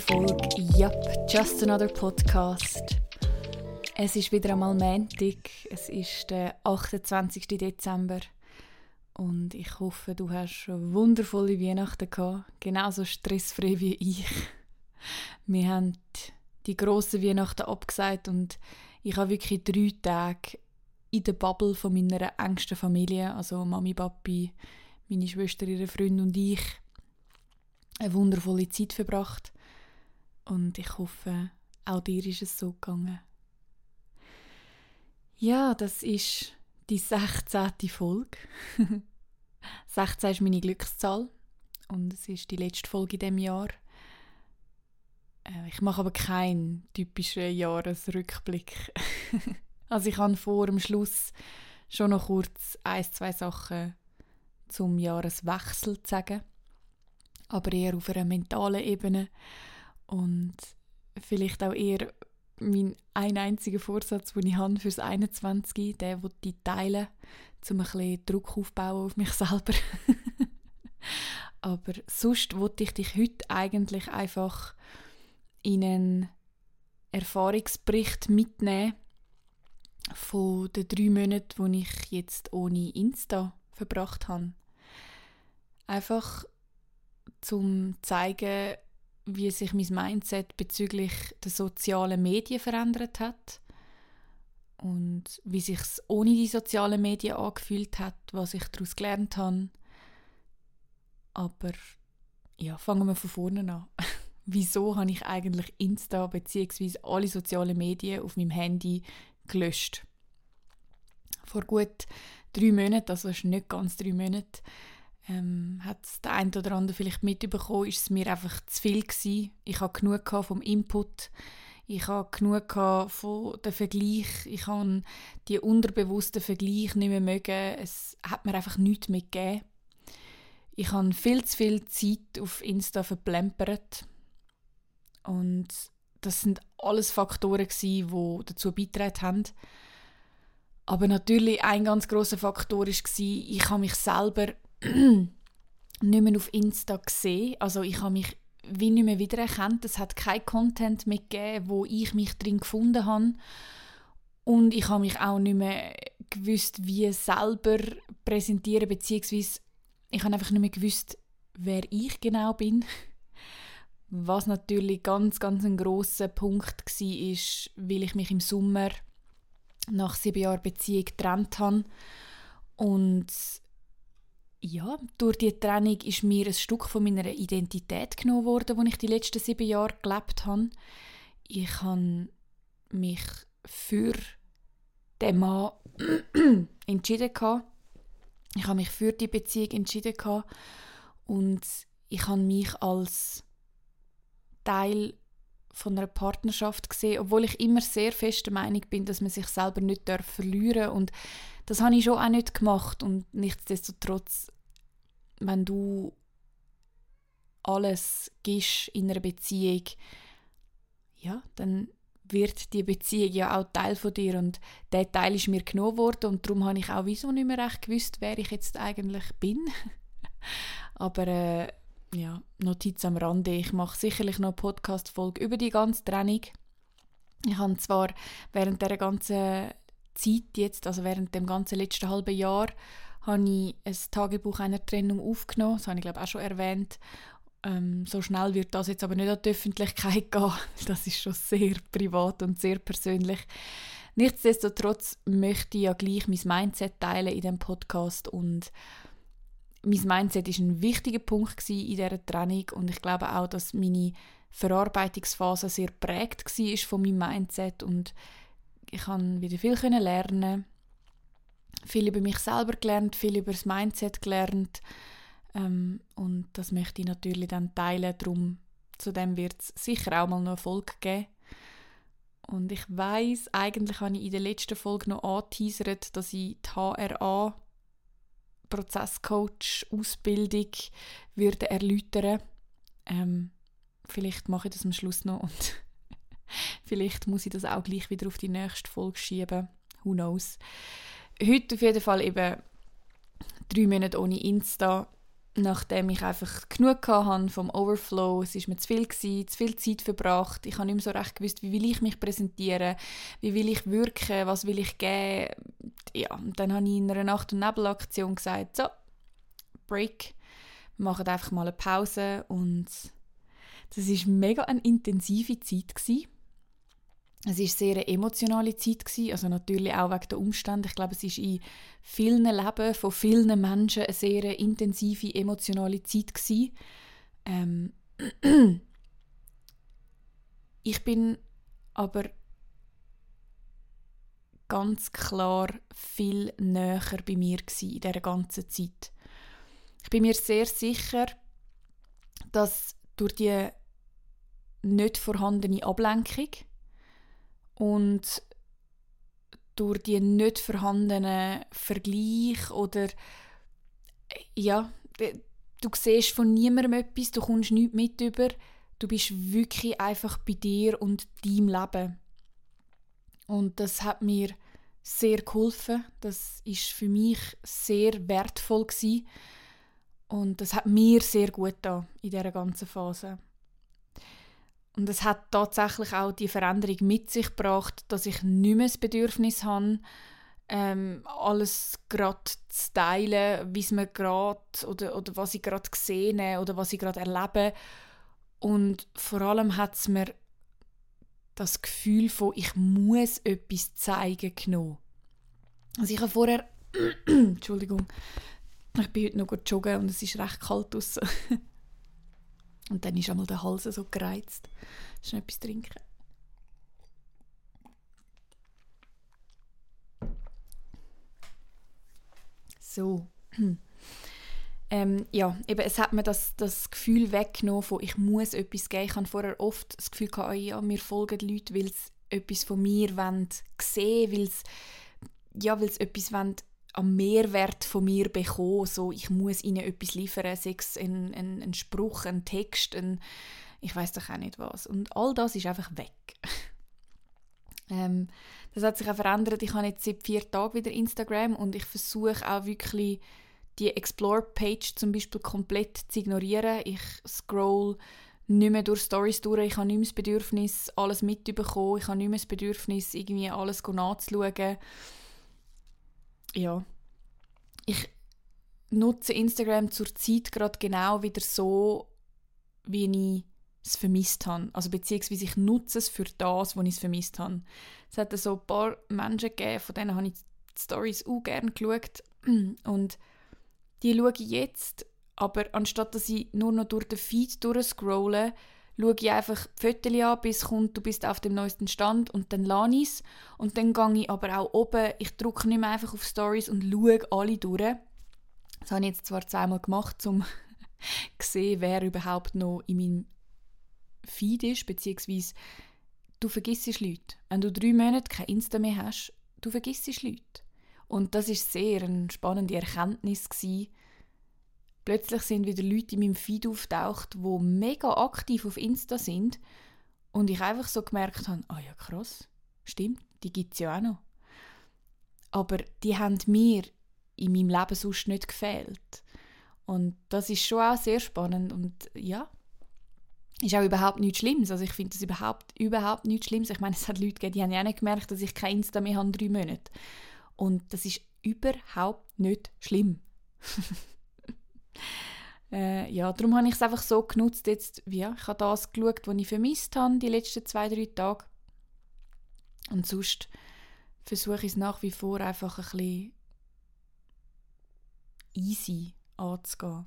Folge Yup, Just Another Podcast. Es ist wieder einmal Montag, es ist der 28. Dezember und ich hoffe, du hast wundervolle Weihnachten gehabt, genauso stressfrei wie ich. Wir haben die grossen Weihnachten abgesagt und ich habe wirklich drei Tage in der Bubble von meiner engsten Familie, also Mami, Papi, meine Schwester, ihre Freunde und ich, eine wundervolle Zeit verbracht. Und ich hoffe, auch dir ist es so gegangen. Ja, das ist die 16. Folge. 16 ist meine Glückszahl und es ist die letzte Folge in diesem Jahr. Äh, ich mache aber keinen typischen Jahresrückblick. also ich habe vor dem Schluss schon noch kurz ein, zwei Sachen zum Jahreswechsel zu sagen, aber eher auf einer mentalen Ebene und vielleicht auch eher mein ein einziger Vorsatz, den ich habe fürs 21, der will ich teilen, um ein bisschen Druck aufbauen auf mich selber. aber sonst wollte ich dich heute eigentlich einfach in einen Erfahrungsbericht mitnehmen von den drei Monaten, die ich jetzt ohne Insta verbracht habe. Einfach zum zeigen, wie sich mein Mindset bezüglich der sozialen Medien verändert hat und wie sich es ohne die sozialen Medien angefühlt hat, was ich daraus gelernt habe. Aber ja, fangen wir von vorne an. Wieso habe ich eigentlich Insta bzw. alle sozialen Medien auf meinem Handy gelöscht? Vor gut drei Monaten, also ist nicht ganz drei Monate, ähm, hat der eine oder andere vielleicht mitbekommen, ist es mir einfach zu viel gewesen. Ich hatte genug vom Input, ich hatte genug von dem Vergleich, ich habe die unterbewussten Vergleich nicht mehr mögen. Es hat mir einfach nichts mehr gegeben. Ich habe viel zu viel Zeit auf Insta verplempert und das sind alles Faktoren die dazu beigetragen haben. Aber natürlich ein ganz großer Faktor war, ich habe mich selber nicht mehr auf Insta gesehen. Also ich habe mich wie nicht mehr wiedererkannt. Es hat kein Content mehr gegeben, wo ich mich drin gefunden habe. Und ich habe mich auch nicht mehr gewusst, wie selber präsentieren, beziehungsweise ich habe einfach nicht mehr gewusst, wer ich genau bin. Was natürlich ganz, ganz ein großer Punkt war, ist, weil ich mich im Sommer nach sieben Jahren Beziehung getrennt habe und ja, durch die Trennung ist mir ein Stück von meiner Identität genommen worden, wo ich die letzten sieben Jahre gelebt habe. Ich habe mich für den Mann entschieden Ich habe mich für die Beziehung entschieden und ich habe mich als Teil von einer Partnerschaft gesehen, obwohl ich immer sehr fest der Meinung bin, dass man sich selber nicht verlieren darf und das habe ich schon auch nicht gemacht und nichtsdestotrotz, wenn du alles gibst in einer Beziehung, ja, dann wird die Beziehung ja auch Teil von dir und der Teil ist mir genommen worden und darum habe ich auch wieso nicht mehr recht gewusst, wer ich jetzt eigentlich bin. Aber äh, ja, Notiz am Rande, ich mache sicherlich noch eine Podcast-Folge über die ganze Trennung. Ich habe zwar während der ganzen Zeit jetzt, also während dem ganzen letzten halben Jahr, habe ich ein Tagebuch einer Trennung aufgenommen. Das habe ich glaube ich, auch schon erwähnt. Ähm, so schnell wird das jetzt aber nicht an die Öffentlichkeit gehen. Das ist schon sehr privat und sehr persönlich. Nichtsdestotrotz möchte ich ja gleich mein Mindset teilen in dem Podcast und mein Mindset ist ein wichtiger Punkt in dieser Trennung und ich glaube auch, dass meine Verarbeitungsphase sehr prägt war von meinem Mindset und ich habe wieder viel lernen, viel über mich selber gelernt, viel über das Mindset gelernt ähm, und das möchte ich natürlich dann teilen. Darum zu dem wird es sicher auch mal noch eine Folge geben. Und ich weiß, eigentlich habe ich in der letzten Folge noch angeteasert, dass ich die HRA Prozesscoach Ausbildung würde erläutern. Ähm, vielleicht mache ich das am Schluss noch und Vielleicht muss ich das auch gleich wieder auf die nächste Folge schieben. Who knows. Heute auf jeden Fall eben drei Monate ohne Insta. nachdem ich einfach genug hatte vom Overflow. Es war mir zu viel, gewesen, zu viel Zeit verbracht. Ich habe nicht mehr so recht gewusst, wie will ich mich präsentieren, wie will ich wirken, was will ich geben. Ja, und dann habe ich in einer Nacht- und Nebelaktion gesagt, so, Break, wir machen einfach mal eine Pause und das war mega eine intensive Zeit. Gewesen. Es war sehr eine emotionale Zeit, gewesen, also natürlich auch wegen der Umstände. Ich glaube, es ist in vielen Leben von vielen Menschen eine sehr intensive, emotionale Zeit. Gewesen. Ähm ich bin aber ganz klar viel näher bei mir gewesen in dieser ganzen Zeit. Ich bin mir sehr sicher, dass durch die nicht vorhandene Ablenkung und durch die nicht vorhandenen Vergleich oder ja, du siehst von niemandem etwas, du kommst nichts mit über, du bist wirklich einfach bei dir und deinem Leben. Und das hat mir sehr geholfen. Das ist für mich sehr wertvoll gewesen. und das hat mir sehr gut da in dieser ganzen Phase. Und es hat tatsächlich auch die Veränderung mit sich gebracht, dass ich nicht mehr das Bedürfnis habe, ähm, alles gerade zu teilen, wie es mir gerade oder, oder was ich gerade sehe oder was ich gerade erlebe. Und vor allem hat es mir das Gefühl von, ich muss etwas zeigen genommen. Also ich habe vorher, Entschuldigung, ich bin heute noch joggen und es ist recht kalt draußen. Und dann ist einmal der Hals so gereizt. Schnell etwas trinken. So. Ähm, ja, eben, es hat mir das, das Gefühl weggenommen von, ich muss etwas geben. Ich hatte vorher oft das Gefühl, gehabt, oh ja, mir folgen Leute, weil sie etwas von mir wollen sehen weil sie ja, etwas wollen am Mehrwert von mir bekommen. So, ich muss ihnen etwas liefern, sei es ein, ein, ein Spruch, ein Text, ein, ich weiß doch auch nicht was. Und all das ist einfach weg. ähm, das hat sich auch verändert. Ich habe jetzt seit vier Tagen wieder Instagram und ich versuche auch wirklich die Explore-Page zum Beispiel komplett zu ignorieren. Ich scroll nicht mehr durch Stories durch. Ich habe nicht mehr das Bedürfnis, alles mitzubekommen. Ich habe nicht mehr das Bedürfnis, irgendwie alles nachzuschauen ja, ich nutze Instagram zurzeit gerade genau wieder so, wie ich es vermisst habe. Also beziehungsweise ich nutze es für das, was ich es vermisst habe. Es hat so ein paar Menschen gegeben, von denen habe ich die Stories auch gerne geschaut. Und die schaue ich jetzt, aber anstatt dass ich nur noch durch den Feed durchscrolle, schaue ich einfach die Fotos an, bis kommt, du bist auf dem neuesten Stand und dann lade ich es. Und dann gehe ich aber auch oben, ich drücke nicht mehr einfach auf Stories und schaue alle durch. Das habe ich jetzt zwar zweimal gemacht, um zu sehen, wer überhaupt noch in meinem Feed ist, beziehungsweise du vergisst Leute. Wenn du drei Monate kein Insta mehr hast, du vergisst Leute. Und das ist sehr eine spannende Erkenntnis gewesen, Plötzlich sind wieder Leute in meinem Feed auftaucht, die mega aktiv auf Insta sind und ich einfach so gemerkt habe, ah ja krass, stimmt, die gibt es ja auch noch. Aber die haben mir in meinem Leben sonst nicht gefehlt. Und das ist schon auch sehr spannend und ja, ist auch überhaupt nichts Schlimmes. Also ich finde das überhaupt, überhaupt nichts Schlimmes. Ich meine, es hat Leute gegeben, die haben ja auch nicht gemerkt, dass ich kein Insta mehr habe, drei Monate. Und das ist überhaupt nicht schlimm. Äh, ja, darum habe ich es einfach so genutzt. Jetzt, ja, ich habe das geschaut, was ich vermisst habe, die letzten zwei, drei Tage. Und sonst versuche ich es nach wie vor einfach ein bisschen easy anzugehen.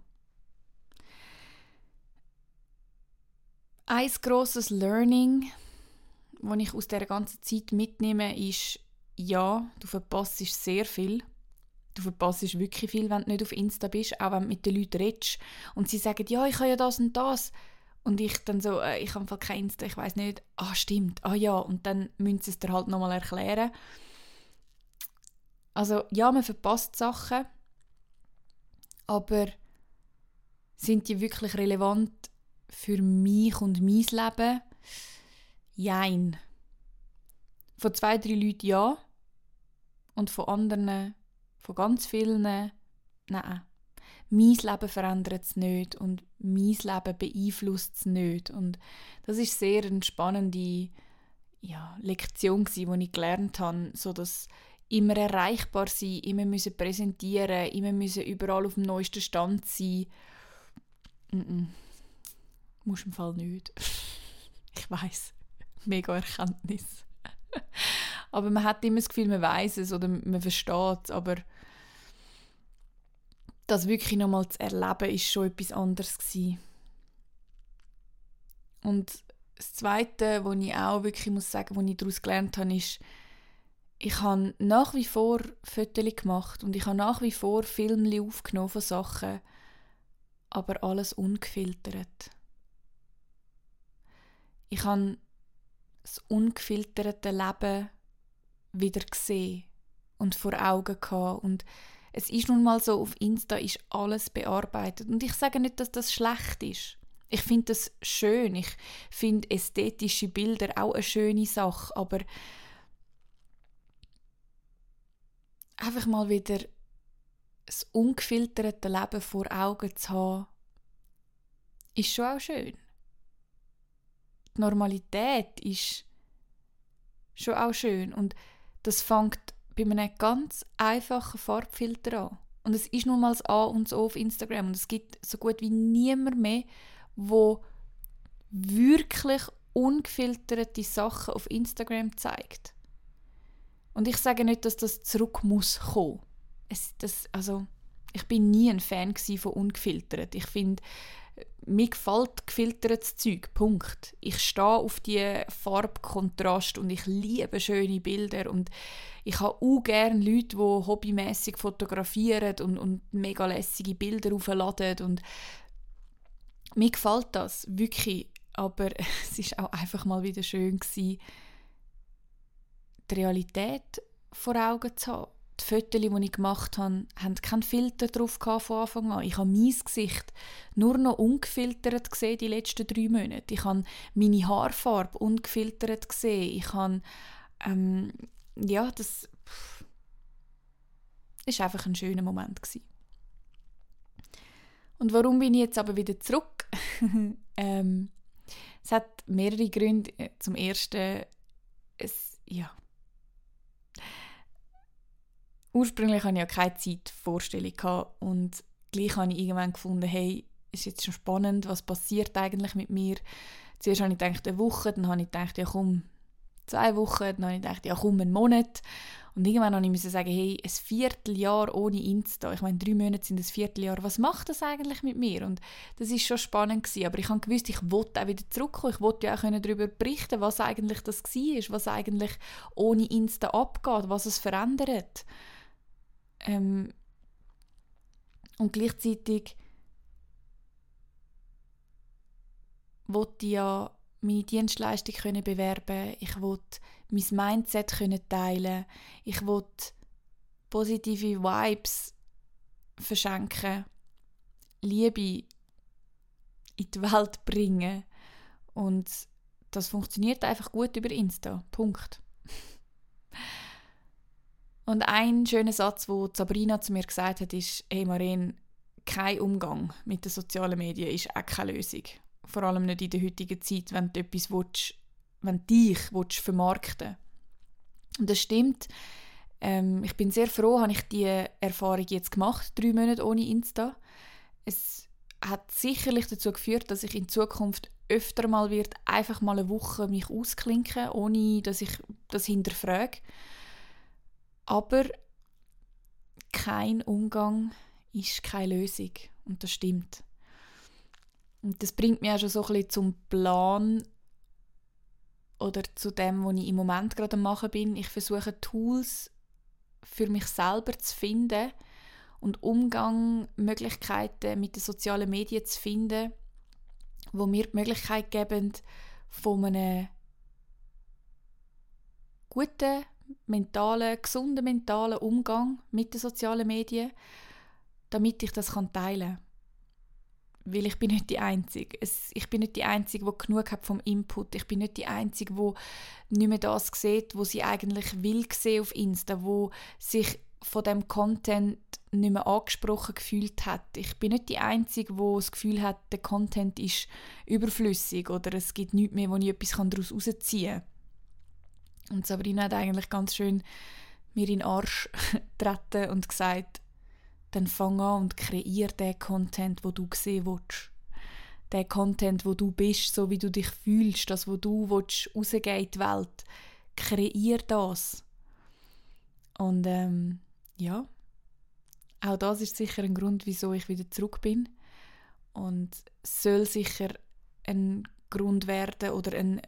Ein grosses Learning, das ich aus dieser ganzen Zeit mitnehme, ist, ja, du verpasst sehr viel du verpasst wirklich viel, wenn du nicht auf Insta bist, auch wenn du mit den Leuten redest und sie sagen, ja, ich habe ja das und das. Und ich dann so, äh, ich habe kein Insta, ich weiß nicht, ah, stimmt, ah ja, und dann müssen sie es dir halt nochmal erklären. Also ja, man verpasst Sachen, aber sind die wirklich relevant für mich und mein Leben? Jein. Von zwei, drei Leuten ja und von anderen von ganz vielen, nein. mein Leben verändert es nicht und mein Leben beeinflusst es nicht. Und das ist sehr eine spannende ja, Lektion, die ich gelernt habe, so dass immer erreichbar sein, immer müssen präsentieren, immer müssen überall auf dem neuesten Stand sein. Mm -mm. Muss im Fall nicht. ich weiß, mega Erkenntnis. aber man hat immer das Gefühl, man weiß es oder man versteht es, aber das wirklich nochmal zu erleben, ist schon etwas anderes gewesen. Und das Zweite, was ich auch wirklich muss sagen, was ich daraus gelernt habe, ist, ich habe nach wie vor Fotos gemacht und ich habe nach wie vor Filme aufgenommen von Sachen, aber alles ungefiltert. Ich habe das ungefilterte Leben wieder gesehen und vor Augen gehabt und es ist nun mal so, auf Insta ist alles bearbeitet. Und ich sage nicht, dass das schlecht ist. Ich finde das schön. Ich finde ästhetische Bilder auch eine schöne Sache. Aber einfach mal wieder das ungefilterte Leben vor Augen zu haben, ist schon auch schön. Die Normalität ist schon auch schön. Und das fängt bei einem ganz einfachen Farbfilter an. Und es ist nun mal das A und das O auf Instagram. Und es gibt so gut wie niemand mehr, wo wirklich ungefilterte Sachen auf Instagram zeigt. Und ich sage nicht, dass das zurück muss kommen. Es, das, also, ich bin nie ein Fan von ungefiltert. Ich finde, mir gefällt gefiltertes Zeug. Punkt. Ich stehe auf die Farbkontrast und ich liebe schöne Bilder und ich habe auch gerne Leute, die hobbymäßig fotografieren und, und mega lässige Bilder aufladen und mir gefällt das wirklich, aber es ist auch einfach mal wieder schön gewesen, die Realität vor Augen zu haben die Fotos, die ich gemacht habe, haben keinen Filter drauf von Anfang an. Ich habe mein Gesicht nur noch ungefiltert gesehen die letzten drei Monate. Ich habe meine Haarfarbe ungefiltert gesehen. Ich habe, ähm, ja, das ist einfach ein schöner Moment gewesen. Und warum bin ich jetzt aber wieder zurück? ähm, es hat mehrere Gründe. Zum ersten, es, ja, ursprünglich hatte ich ja keine Zeitvorstellung und gleich habe ich irgendwann gefunden, hey, ist jetzt schon spannend, was passiert eigentlich mit mir. Zuerst habe ich gedacht, eine Woche, dann habe ich gedacht, ja komm, zwei Wochen, dann habe ich gedacht, ja komm, einen Monat. Und irgendwann habe ich sagen, hey, ein Vierteljahr ohne Insta, ich meine, drei Monate sind ein Vierteljahr, was macht das eigentlich mit mir? Und das ist schon spannend gewesen, aber ich habe gewusst, ich wollte auch wieder zurückkommen, ich wollte ja auch darüber berichten, was eigentlich das war, was eigentlich ohne Insta abgeht, was es verändert. Ähm, und gleichzeitig wollte ich ja meine Dienstleistung können bewerben, ich wollte mein Mindset können teilen, ich wollte positive Vibes verschenken, Liebe in die Welt bringen und das funktioniert einfach gut über Insta. Punkt. Und ein schöner Satz, wo Sabrina zu mir gesagt hat, ist: Hey Maren, kein Umgang mit den sozialen Medien ist auch keine Lösung. Vor allem nicht in der heutigen Zeit, wenn du etwas willst, wenn du dich willst vermarkten Und das stimmt. Ähm, ich bin sehr froh, habe ich diese Erfahrung jetzt gemacht, drei Monate ohne Insta. Es hat sicherlich dazu geführt, dass ich in Zukunft öfter mal wird einfach mal eine Woche mich ausklinken, ohne dass ich das hinterfrage. Aber kein Umgang ist keine Lösung. Und das stimmt. Und das bringt mich auch schon so ein bisschen zum Plan oder zu dem, was ich im Moment gerade machen bin. Ich versuche Tools für mich selber zu finden und Umgangmöglichkeiten mit den sozialen Medien zu finden, wo mir die Möglichkeit geben, von einem guten mentalen, gesunden mentalen Umgang mit den sozialen Medien, damit ich das teilen kann. Weil ich bin nicht die Einzige. Es, ich bin nicht die Einzige, die genug hat vom Input. Ich bin nicht die Einzige, die nicht mehr das sieht, was sie eigentlich will sehen auf Insta, wo sich von dem Content nicht mehr angesprochen gefühlt hat. Ich bin nicht die Einzige, die das Gefühl hat, der Content ist überflüssig oder es gibt nichts mehr, wo ich etwas daraus herausziehen kann. Und Sabrina hat eigentlich ganz schön mir in den Arsch getreten und gesagt, dann fang an und kreier den Content, wo du sehen willst. Den Content, wo du bist, so wie du dich fühlst, das, wo du willst, rausgehen in die Welt. Kreier das. Und ähm, ja, auch das ist sicher ein Grund, wieso ich wieder zurück bin. Und soll sicher ein Grund werden oder eine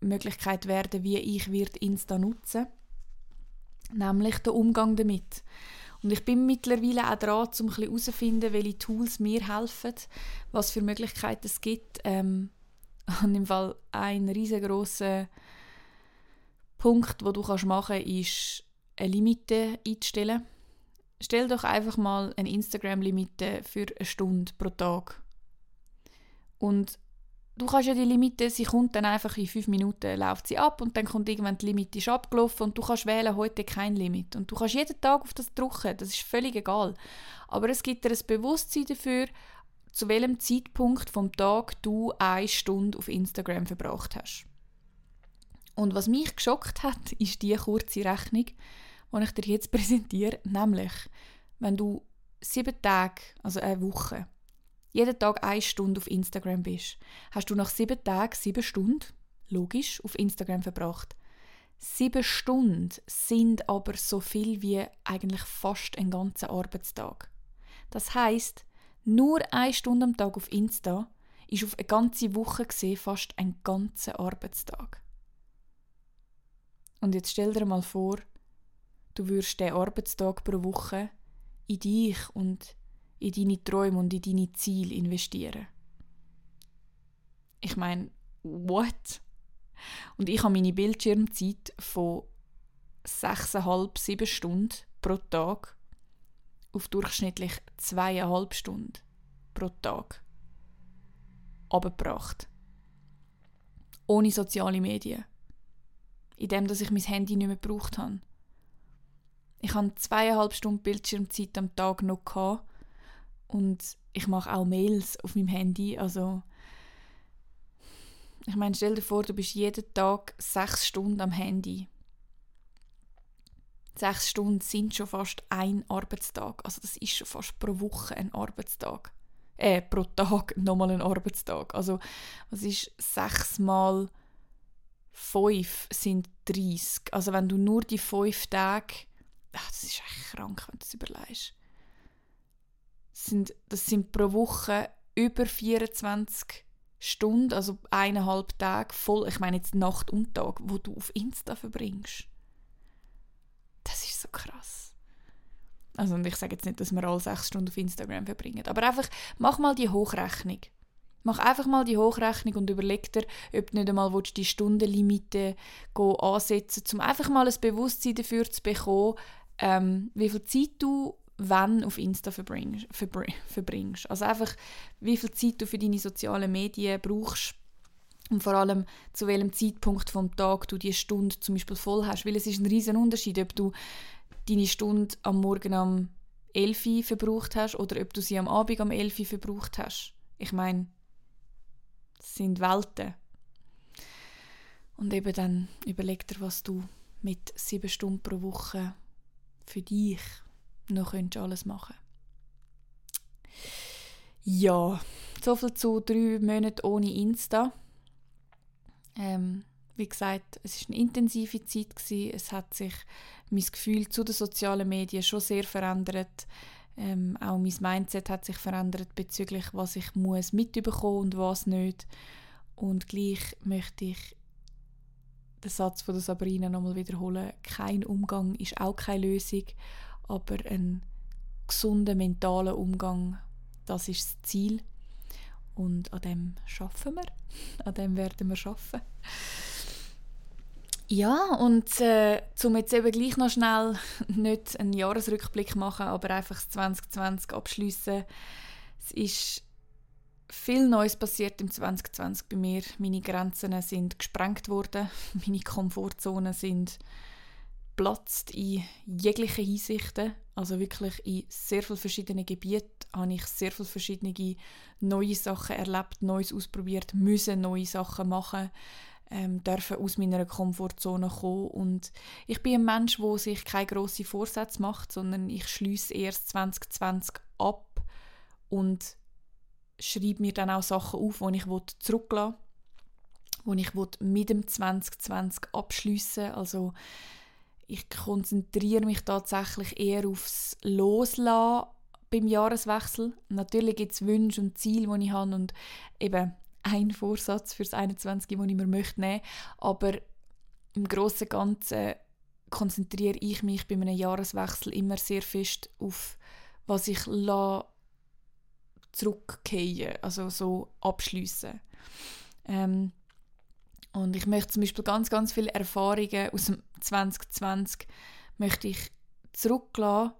Möglichkeit werden, wie ich wird Insta nutzen nämlich der Umgang damit. Und ich bin mittlerweile auch dran, um herauszufinden, welche Tools mir helfen, was für Möglichkeiten es gibt. Ähm, und im Fall ein riesengroßer Punkt, wo du kannst machen kannst, ist eine Limite einzustellen. Stell doch einfach mal eine Instagram-Limite für eine Stunde pro Tag. Und du kannst ja die Limite, sie kommt dann einfach in fünf Minuten, läuft sie ab und dann kommt irgendwann die Limite ist abgelaufen und du kannst wählen, heute kein Limit. Und du kannst jeden Tag auf das drücken, das ist völlig egal. Aber es gibt dir ein Bewusstsein dafür, zu welchem Zeitpunkt vom Tag du eine Stunde auf Instagram verbracht hast. Und was mich geschockt hat, ist die kurze Rechnung, die ich dir jetzt präsentiere, nämlich, wenn du sieben Tage, also eine Woche, jeden Tag eine Stunde auf Instagram bist, hast du nach sieben Tagen sieben Stunden, logisch, auf Instagram verbracht. Sieben Stunden sind aber so viel wie eigentlich fast ein ganzer Arbeitstag. Das heißt, nur eine Stunde am Tag auf Insta ist auf eine ganze Woche gesehen fast ein ganzer Arbeitstag. Und jetzt stell dir mal vor, du würdest den Arbeitstag pro Woche in dich und in deine Träume und in deine Ziele investieren. Ich meine, what? Und ich habe meine Bildschirmzeit von 6,5, 7 Stunden pro Tag auf durchschnittlich 2,5 Stunden pro Tag abgebracht. Ohne soziale Medien. In dem, dass ich mein Handy nicht mehr gebraucht habe. Ich hatte zweieinhalb Stunden Bildschirmzeit am Tag noch gehabt und ich mache auch Mails auf meinem Handy. Also ich meine, stell dir vor, du bist jeden Tag sechs Stunden am Handy. Sechs Stunden sind schon fast ein Arbeitstag. Also das ist schon fast pro Woche ein Arbeitstag. Äh, pro Tag nochmal ein Arbeitstag. Also was ist sechs mal fünf sind 30. Also wenn du nur die fünf Tage... Ach, das ist echt krank, wenn du das überlegst sind, das sind pro Woche über 24 Stunden, also eineinhalb Tage voll, ich meine jetzt Nacht und Tag, wo du auf Insta verbringst. Das ist so krass. Also und ich sage jetzt nicht, dass wir alle sechs Stunden auf Instagram verbringen, aber einfach mach mal die Hochrechnung. Mach einfach mal die Hochrechnung und überleg dir, ob du nicht einmal die Stundenlimite ansetzen willst, um einfach mal ein Bewusstsein dafür zu bekommen, ähm, wie viel Zeit du wann auf Insta verbringst, verbringst. Also einfach, wie viel Zeit du für deine sozialen Medien brauchst und vor allem zu welchem Zeitpunkt vom Tag du die Stunde zum Beispiel voll hast. Weil es ist ein riesen Unterschied, ob du deine Stunde am Morgen am 11 Uhr verbraucht hast oder ob du sie am Abend am 11 Uhr verbraucht hast. Ich meine, das sind Welten. Und eben dann überleg dir, was du mit sieben Stunden pro Woche für dich noch könntest du alles machen. Ja, soviel zu drei Monaten ohne Insta. Ähm, wie gesagt, es war eine intensive Zeit. Gewesen. Es hat sich mein Gefühl zu den sozialen Medien schon sehr verändert. Ähm, auch mein Mindset hat sich verändert bezüglich, was ich muss mitbekommen und was nicht. Und gleich möchte ich den Satz von der Sabrina nochmal wiederholen. Kein Umgang ist auch keine Lösung aber ein gesunder mentaler Umgang, das ist das Ziel. Und an dem schaffen wir. An dem werden wir schaffen. Ja, und äh, zum jetzt eben gleich noch schnell nicht einen Jahresrückblick machen, aber einfach das 2020 abschließen. Es ist viel Neues passiert im 2020 bei mir. Meine Grenzen sind gesprengt worden, meine Komfortzonen sind geplatzt in jeglichen Hinsichten. Also wirklich in sehr vielen verschiedenen Gebieten habe ich sehr viele verschiedene neue Sachen erlebt, Neues ausprobiert, müssen neue Sachen machen, ähm, dürfen aus meiner Komfortzone kommen. Und ich bin ein Mensch, der sich keine grossen Vorsätze macht, sondern ich schließe erst 2020 ab und schreibe mir dann auch Sachen auf, die ich zurücklassen will, die ich mit dem 2020 abschliessen Also ich konzentriere mich tatsächlich eher aufs Loslassen beim Jahreswechsel. Natürlich gibt es Wünsche und Ziele, die ich habe und eben ein Vorsatz fürs 21, den ich mir möchte nehmen. Aber im Großen und Ganzen konzentriere ich mich bei einem Jahreswechsel immer sehr fest auf, was ich zurückkehren, also so abschliessen. Ähm, und ich möchte zum Beispiel ganz, ganz viele Erfahrungen aus dem 2020 möchte ich zurücklassen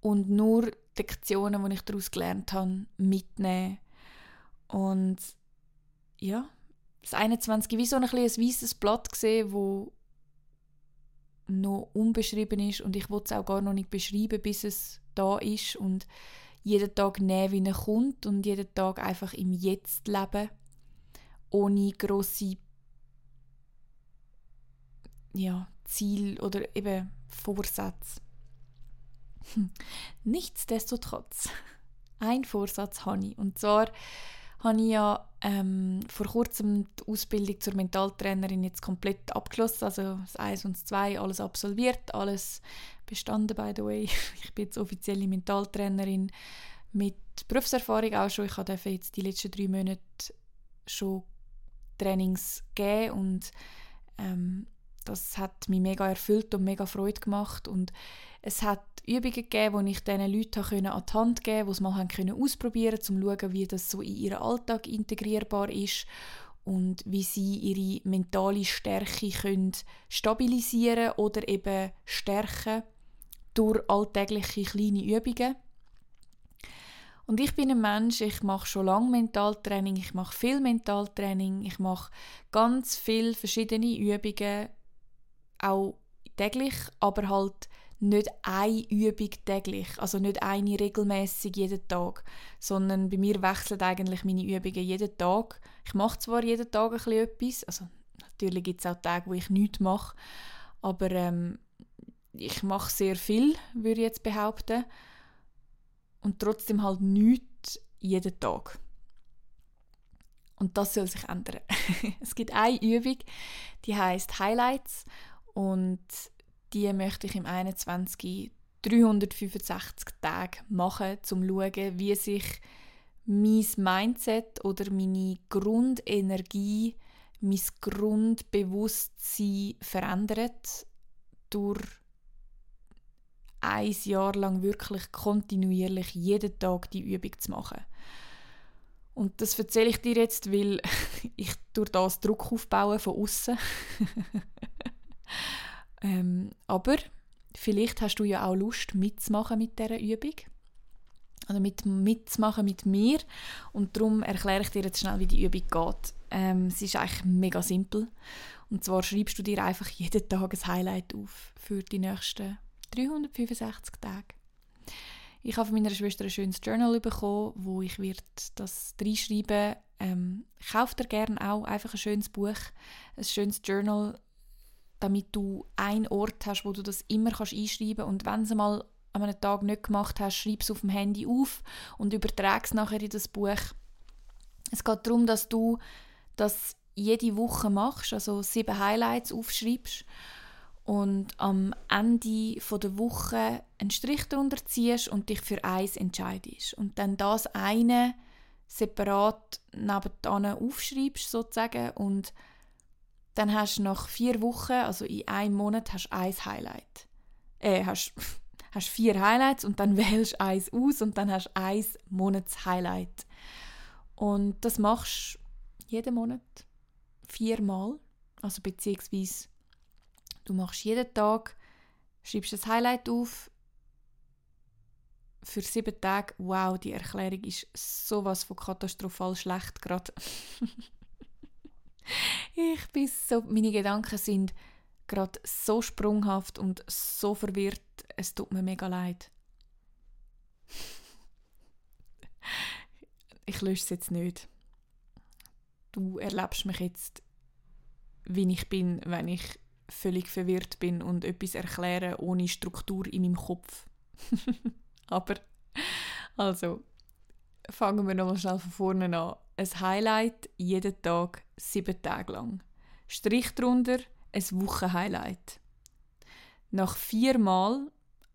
und nur die Lektionen, die ich daraus gelernt habe, mitnehmen. Und ja, das 21 wie so ein, ein weißes Blatt gesehen, wo noch unbeschrieben ist und ich will es auch gar noch nicht beschreiben, bis es da ist und jeden Tag nehmen, wie er kommt und jeden Tag einfach im Jetzt leben, ohne grosse ja, Ziel oder eben Vorsätze. Hm. Nichtsdestotrotz, ein Vorsatz habe ich. Und zwar habe ich ja ähm, vor kurzem die Ausbildung zur Mentaltrainerin jetzt komplett abgeschlossen. Also das 1 und das 2 alles absolviert, alles bestanden, by the way. Ich bin jetzt offizielle Mentaltrainerin mit Berufserfahrung auch schon. Ich durfte jetzt die letzten drei Monate schon Trainings geben und ähm, das hat mich mega erfüllt und mega Freude gemacht und es hat Übungen gegeben, die ich diesen Leuten an die Hand geben konnte, die es mal können ausprobieren konnten, um zu schauen, wie das so in ihren Alltag integrierbar ist und wie sie ihre mentale Stärke können stabilisieren oder eben stärken durch alltägliche kleine Übungen. Und ich bin ein Mensch, ich mache schon lange Mentaltraining, ich mache viel Mentaltraining, ich mache ganz viele verschiedene Übungen auch täglich, aber halt nicht eine Übung täglich, also nicht eine regelmäßig jeden Tag, sondern bei mir wechseln eigentlich meine Übungen jeden Tag. Ich mache zwar jeden Tag ein bisschen etwas, also natürlich gibt es auch Tage, wo ich nichts mache, aber ähm, ich mache sehr viel, würde ich jetzt behaupten, und trotzdem halt nichts jeden Tag. Und das soll sich ändern. es gibt eine Übung, die heißt Highlights und die möchte ich im 21. 365 Tage machen, um zu schauen, wie sich mein Mindset oder meine Grundenergie, mein Grundbewusstsein verändert durch ein Jahr lang wirklich kontinuierlich jeden Tag die Übung zu machen. Und das erzähle ich dir jetzt, weil ich durch das Druck aufbauen von außen. Ähm, aber vielleicht hast du ja auch Lust mitzumachen mit dieser Übung. Oder mit, mitzumachen mit mir. Und darum erkläre ich dir jetzt schnell, wie die Übung geht. Ähm, es ist eigentlich mega simpel. Und zwar schreibst du dir einfach jeden Tag ein Highlight auf für die nächsten 365 Tage. Ich habe von meiner Schwester ein schönes Journal bekommen, wo ich das reinschreiben ähm, Kauf dir gerne auch einfach ein schönes Buch, ein schönes Journal, damit du einen Ort hast, wo du das immer kannst einschreiben kannst. Und wenn du es mal an einem Tag nicht gemacht hast, schreib es auf dem Handy auf und übertrag es nachher in das Buch. Es geht darum, dass du das jede Woche machst, also sieben Highlights aufschreibst und am Ende der Woche einen Strich darunter ziehst und dich für eins entscheidest. Und dann das eine separat nebenan aufschreibst sozusagen und dann hast du nach vier Wochen, also in einem Monat, hast ein Highlight. Äh, hast, hast vier Highlights und dann wählst du eins aus und dann hast du ein Monats-Highlight. Und das machst du jeden Monat viermal. Also beziehungsweise du machst jeden Tag, schreibst das Highlight auf für sieben Tage. Wow, die Erklärung ist sowas von katastrophal schlecht gerade. ich bin so, meine Gedanken sind gerade so sprunghaft und so verwirrt. Es tut mir mega leid. Ich lösche es jetzt nicht. Du erlebst mich jetzt, wie ich bin, wenn ich völlig verwirrt bin und etwas erkläre ohne Struktur in meinem Kopf. Aber, also, fangen wir nochmal schnell von vorne an. Ein Highlight jeden Tag, sieben Tage lang. Strich drunter, ein Wochenhighlight. Nach vier Mal,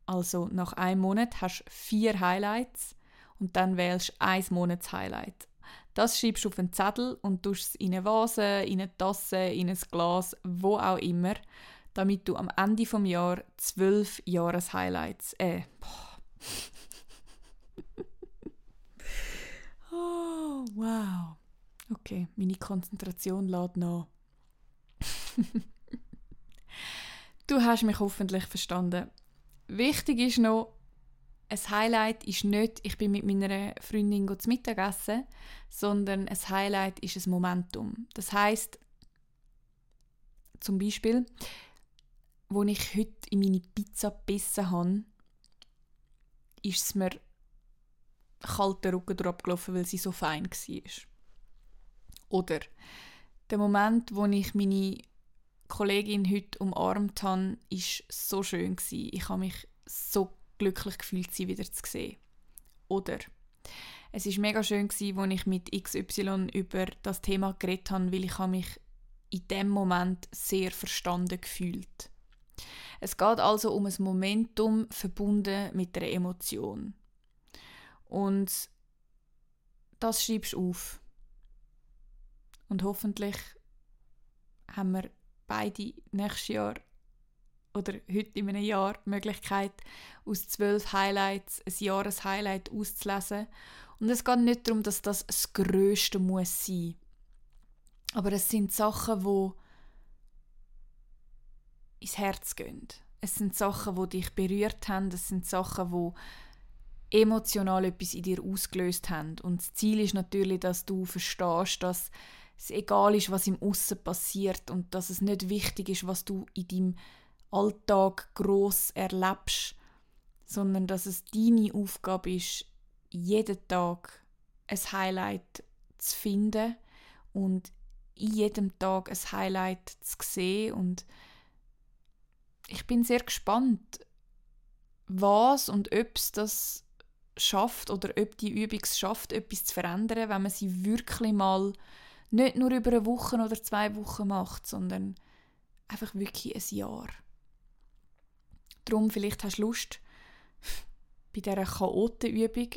also nach einem Monat, hast du vier Highlights und dann wählst du ein Monats-Highlight. Das schreibst du auf einen Zettel und tust es in eine Vase, in eine Tasse, in ein Glas, wo auch immer, damit du am Ende vom Jahr zwölf Jahreshighlights, äh, boah. Oh, wow. Okay, meine Konzentration lädt nach. du hast mich hoffentlich verstanden. Wichtig ist noch, ein Highlight ist nicht, ich bin mit meiner Freundin zu Mittagessen, sondern ein Highlight ist ein Momentum. Das heißt, zum Beispiel, wo ich heute in meine Pizza gebissen habe, ist es mir kalter Rücken durchgelaufen, weil sie so fein war. Oder der Moment, wo ich meine Kollegin heute umarmt habe, war so schön. Ich habe mich so glücklich gefühlt, sie wieder zu sehen. Oder es ist mega schön als ich mit XY über das Thema geredet habe, weil ich mich in dem Moment sehr verstanden gefühlt. Es geht also um ein Momentum verbunden mit einer Emotion. Und das schreibst du auf. Und hoffentlich haben wir beide nächstes Jahr oder heute in einem Jahr die Möglichkeit, aus zwölf Highlights ein Jahreshighlight auszulesen. Und es geht nicht darum, dass das das Größte muss sein. Aber es sind Sachen, die ins Herz gehen. Es sind Sachen, die dich berührt haben. Es sind Sachen, die emotional etwas in dir ausgelöst haben. Und das Ziel ist natürlich, dass du verstehst, dass es egal ist, was im Aussen passiert und dass es nicht wichtig ist, was du in deinem Alltag groß erlebst, sondern dass es deine Aufgabe ist, jeden Tag ein Highlight zu finden und in jedem Tag ein Highlight zu sehen und ich bin sehr gespannt, was und ob es das schafft oder ob die Übung es schafft, etwas zu verändern, wenn man sie wirklich mal nicht nur über eine Woche oder zwei Wochen macht, sondern einfach wirklich ein Jahr. Darum, vielleicht hast du Lust, bei dieser Chaotenübung,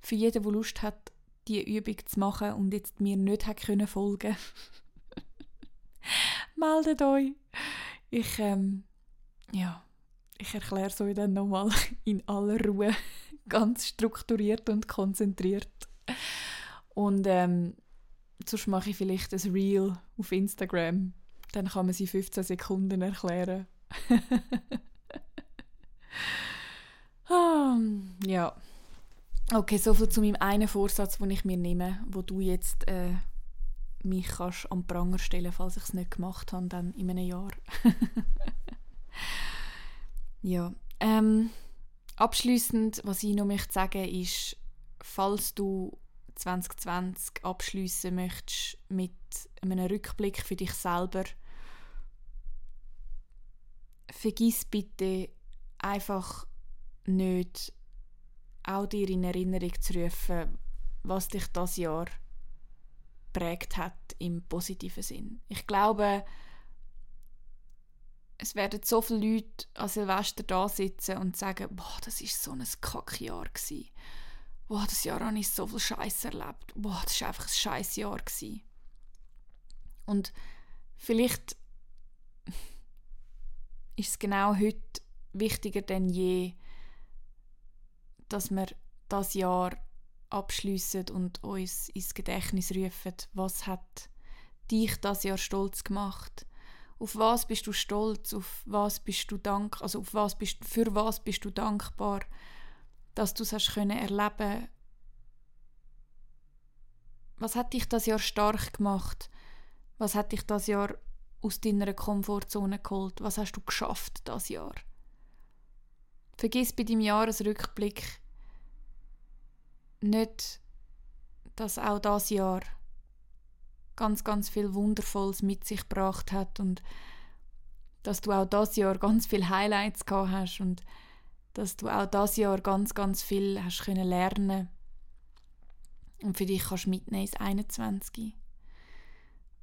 für jeden, der Lust hat, diese Übung zu machen und jetzt mir nicht hat können folgen meldet euch. Ich, ähm, ja, ich erkläre es euch dann nochmal in aller Ruhe, ganz strukturiert und konzentriert. Und ähm, sonst mache ich vielleicht ein Reel auf Instagram. Dann kann man sie 15 Sekunden erklären. Ah, ja. Okay, soviel zu meinem einen Vorsatz, den ich mir nehme, wo du jetzt äh, mich kannst am Pranger stellen, falls ich es nicht gemacht habe, dann in einem Jahr. ja. Ähm, abschließend, was ich noch möchte sagen, ist, falls du 2020 abschließen möchtest mit einem Rückblick für dich selber, vergiss bitte einfach nicht auch dir in Erinnerung zu rufen, was dich das Jahr prägt hat im positiven Sinn. Ich glaube, es werden so viele Leute an Silvester da sitzen und sagen, boah, das ist so ein Kackjahr gsi. Boah, das Jahr habe ich so viel Scheiß erlebt. Boah, das ist einfach ein scheiß Jahr gsi. Und vielleicht ist es genau heute wichtiger denn je, dass wir das Jahr abschließen und uns ins Gedächtnis rufen, was hat dich das Jahr stolz gemacht? Auf was bist du stolz? Auf was bist du dank? Also auf was bist für was bist du dankbar, dass du es hast können erleben? Was hat dich das Jahr stark gemacht? Was hat dich das Jahr aus deiner Komfortzone geholt? Was hast du geschafft das Jahr? Vergiss bei deinem Jahresrückblick nicht, dass auch das Jahr ganz, ganz viel Wundervolles mit sich gebracht hat und dass du auch das Jahr ganz viele Highlights gehabt hast und dass du auch das Jahr ganz, ganz viel hast können lernen und für dich kannst mitnehmen ins 21.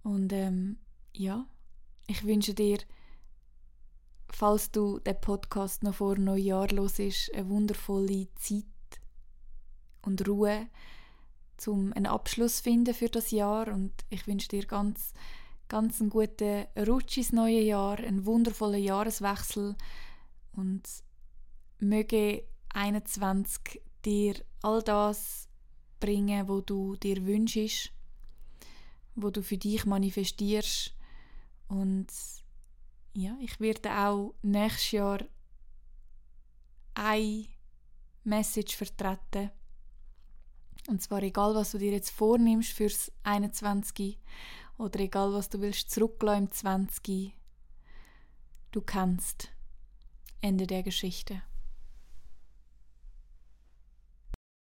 Und ähm, ja, ich wünsche dir, falls du den Podcast noch vor Neujahr los ist, eine wundervolle Zeit und Ruhe, zum einen Abschluss finden für das Jahr. Und ich wünsche dir ganz ganz einen guten Rutsch ins neue Jahr, einen wundervollen Jahreswechsel. Und möge 21 dir all das bringen, wo du dir wünschst, wo du für dich manifestierst. Und ja, ich werde auch nächstes Jahr ein Message vertreten. Und zwar egal, was du dir jetzt vornimmst fürs 21 oder egal, was du willst zurücklassen im 20. Du kannst. Ende der Geschichte.